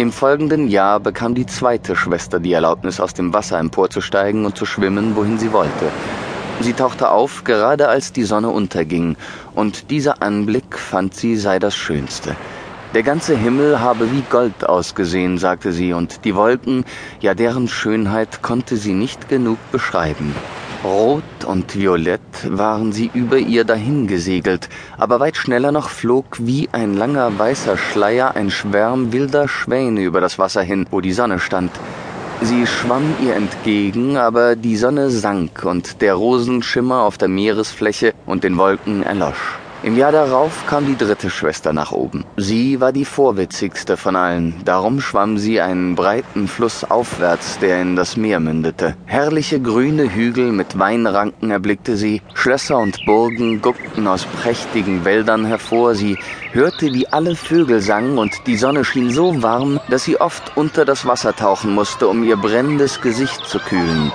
Im folgenden Jahr bekam die zweite Schwester die Erlaubnis, aus dem Wasser emporzusteigen und zu schwimmen, wohin sie wollte. Sie tauchte auf, gerade als die Sonne unterging, und dieser Anblick fand sie sei das Schönste. Der ganze Himmel habe wie Gold ausgesehen, sagte sie, und die Wolken, ja deren Schönheit konnte sie nicht genug beschreiben. Rot und violett waren sie über ihr dahingesegelt, aber weit schneller noch flog wie ein langer weißer Schleier ein Schwärm wilder Schwäne über das Wasser hin, wo die Sonne stand. Sie schwamm ihr entgegen, aber die Sonne sank und der Rosenschimmer auf der Meeresfläche und den Wolken erlosch. Im Jahr darauf kam die dritte Schwester nach oben. Sie war die vorwitzigste von allen, darum schwamm sie einen breiten Fluss aufwärts, der in das Meer mündete. Herrliche grüne Hügel mit Weinranken erblickte sie, Schlösser und Burgen guckten aus prächtigen Wäldern hervor, sie hörte, wie alle Vögel sangen, und die Sonne schien so warm, dass sie oft unter das Wasser tauchen musste, um ihr brennendes Gesicht zu kühlen.